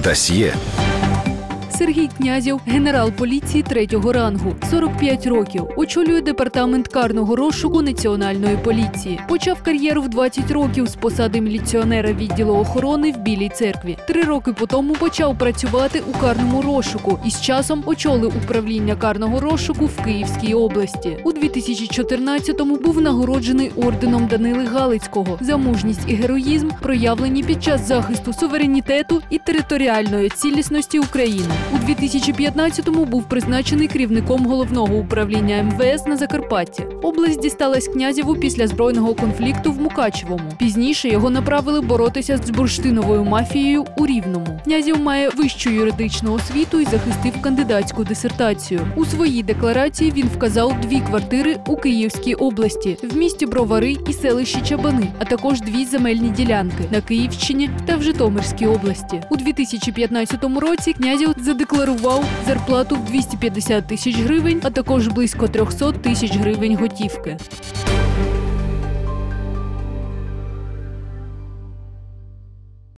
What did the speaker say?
Дасьє Сергій Князєв, генерал поліції третього рангу, 45 років, очолює департамент карного розшуку національної поліції. Почав кар'єру в 20 років з посади міліціонера відділу охорони в Білій церкві. Три роки по тому почав працювати у карному розшуку і з часом очолив управління карного розшуку в Київській області. У 2014-му був нагороджений орденом Данили Галицького за мужність і героїзм, проявлені під час захисту суверенітету і територіальної цілісності України. У 2015-му був призначений керівником головного управління МВС на Закарпатті. Область дісталась князєву після збройного конфлікту в Мукачевому. Пізніше його направили боротися з бурштиновою мафією у Рівному. Князєв має вищу юридичну освіту і захистив кандидатську дисертацію. У своїй декларації він вказав дві квартири у Київській області в місті Бровари і селищі Чабани, а також дві земельні ділянки на Київщині та в Житомирській області. У 2015 році князів задекларував зарплату в 250 тисяч гривень, а також близько 300 тисяч гривень готівки.